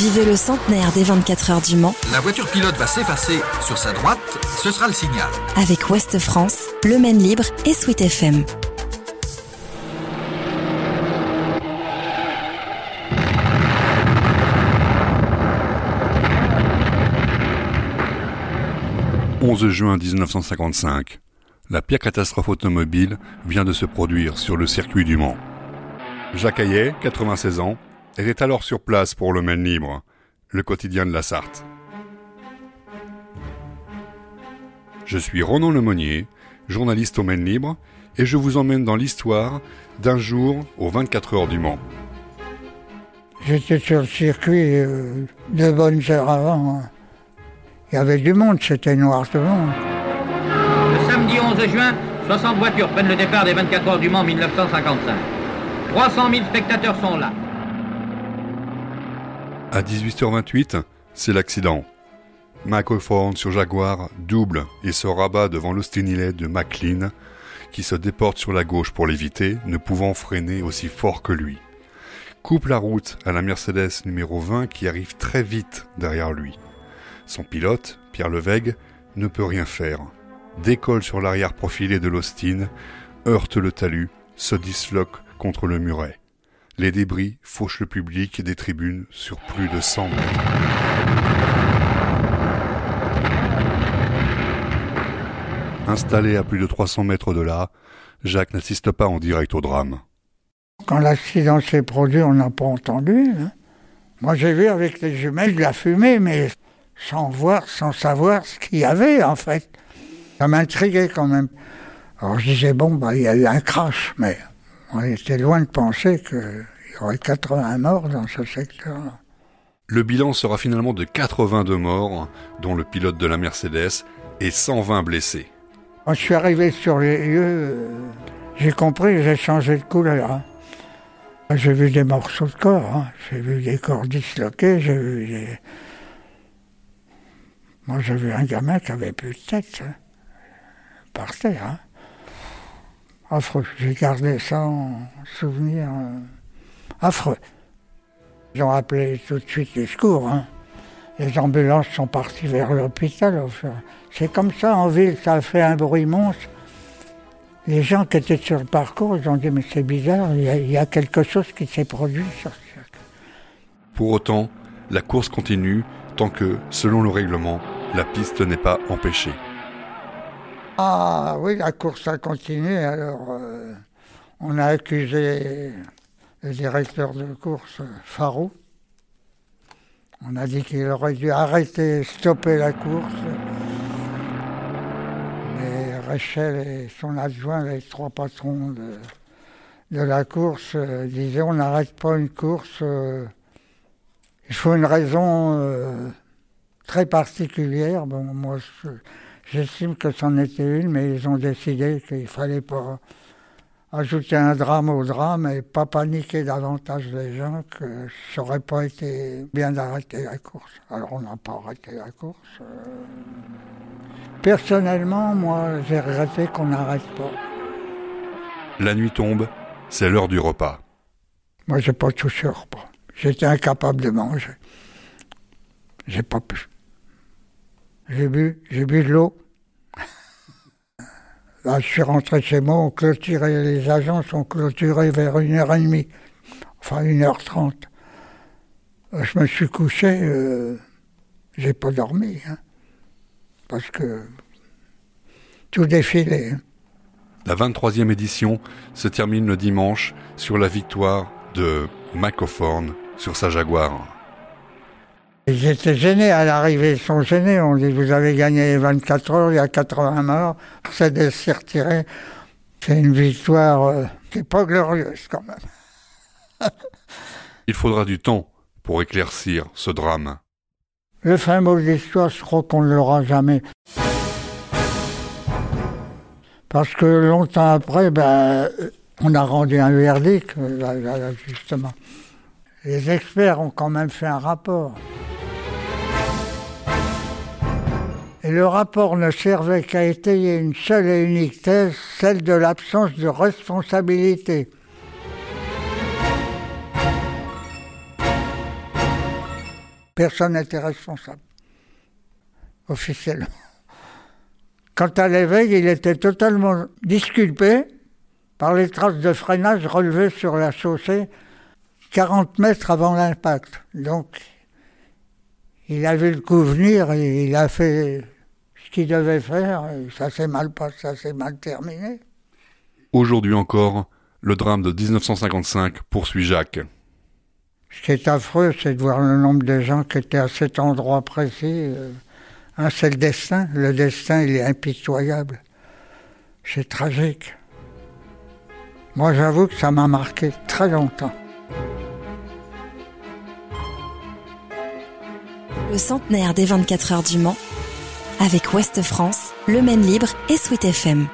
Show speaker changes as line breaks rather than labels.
Vivez le centenaire des 24 heures du Mans.
La voiture pilote va s'effacer sur sa droite, ce sera le signal.
Avec Ouest France, Le Maine Libre et Sweet FM.
« 11 juin 1955. La pire catastrophe automobile vient de se produire sur le circuit du Mans. Jacques Hayet, 96 ans, était alors sur place pour le Maine Libre, le quotidien de la Sarthe. Je suis Ronan Lemonnier, journaliste au Maine Libre, et je vous emmène dans l'histoire d'un jour aux 24 heures du Mans.
J'étais sur le circuit euh, deux bonnes heures avant. Hein. Il y avait du monde, c'était noir de monde.
Le samedi 11 juin, 60 voitures prennent le départ des 24 heures du Mans 1955. 300 000 spectateurs sont là.
À 18h28, c'est l'accident. Michael sur Jaguar double et se rabat devant l'Austinillet de McLean, qui se déporte sur la gauche pour l'éviter, ne pouvant freiner aussi fort que lui. Coupe la route à la Mercedes numéro 20 qui arrive très vite derrière lui. Son pilote, Pierre Levègue, ne peut rien faire. Décolle sur l'arrière profilé de l'Austin, heurte le talus, se disloque contre le muret. Les débris fauchent le public des tribunes sur plus de 100 mètres. Installé à plus de 300 mètres de là, Jacques n'assiste pas en direct au drame.
Quand l'accident s'est produit, on n'a pas entendu. Hein. Moi, j'ai vu avec les jumelles de la fumée, mais sans voir, sans savoir ce qu'il y avait, en fait. Ça m'intriguait quand même. Alors je disais, bon, bah, il y a eu un crash, mais on était loin de penser qu'il y aurait 80 morts dans ce secteur.
Le bilan sera finalement de 82 morts, dont le pilote de la Mercedes, et 120 blessés.
Quand je suis arrivé sur les lieux, euh, j'ai compris, j'ai changé de couleur. Hein. J'ai vu des morceaux de corps, hein. j'ai vu des corps disloqués, j'ai vu des... Moi j'ai vu un gamin qui avait plus de tête, hein. par terre. Affreux. J'ai gardé ça en souvenir euh, affreux. Ils ont appelé tout de suite les secours. Hein. Les ambulances sont parties vers l'hôpital. C'est comme ça en ville, ça a fait un bruit monstre. Les gens qui étaient sur le parcours, ils ont dit mais c'est bizarre, il y, a, quelque chose qui s'est produit sur
Pour autant, la course continue tant que, selon le règlement, la piste n'est pas empêchée.
Ah oui, la course a continué. Alors, euh, on a accusé le directeur de course, Farou. On a dit qu'il aurait dû arrêter, stopper la course. Mais Rachel et son adjoint, les trois patrons de, la course, euh, disaient on n'arrête pas une course. Euh, il faut une raison très particulière. Bon, moi, J'estime que c'en était une, mais ils ont décidé qu'il fallait pas ajouter un drame au drame et pas paniquer davantage les gens, que ça n'aurait pas été bien d'arrêter la course. Alors on n'a pas arrêté la course. Euh. Personnellement, moi, j'ai regretté qu'on n'arrête pas.
La nuit tombe, c'est l'heure du repas.
Moi, j'ai pas touché au repas. J'étais incapable de manger. J'ai pas pu. J'ai bu, j'ai bu de l'eau. Là, je suis rentré chez moi, on clôturait, les agents sont clôturés vers 1h30, enfin 1h30. Euh, je me suis couché, euh, j'ai pas dormi, hein, parce que tout défilait. Hein.
La 23e édition se termine le dimanche sur la victoire de Macoforn sur sa Jaguar.
Ils étaient gênés à l'arrivée, ils sont gênés. On dit Vous avez gagné 24 heures, il y a 80 morts. C'est de s'y retirer. C'est une victoire euh, qui n'est pas glorieuse quand même.
il faudra du temps pour éclaircir ce drame.
Le fin mot de l'histoire, je crois qu'on ne l'aura jamais. Parce que longtemps après, ben, on a rendu un verdict, justement. Les experts ont quand même fait un rapport. Le rapport ne servait qu'à étayer une seule et unique thèse, celle de l'absence de responsabilité. Personne n'était responsable, officiellement. Quant à l'éveil, il était totalement disculpé par les traces de freinage relevées sur la chaussée 40 mètres avant l'impact. Donc, il a vu le coup venir et il a fait ce qu'il devait faire. ça s'est mal passé, ça s'est mal terminé.
Aujourd'hui encore, le drame de 1955 poursuit Jacques.
Ce qui est affreux, c'est de voir le nombre de gens qui étaient à cet endroit précis. Euh, c'est le destin. Le destin, il est impitoyable. C'est tragique. Moi, j'avoue que ça m'a marqué très longtemps.
Le centenaire des 24 heures du Mans, avec Ouest France, Le Maine Libre et Sweet FM.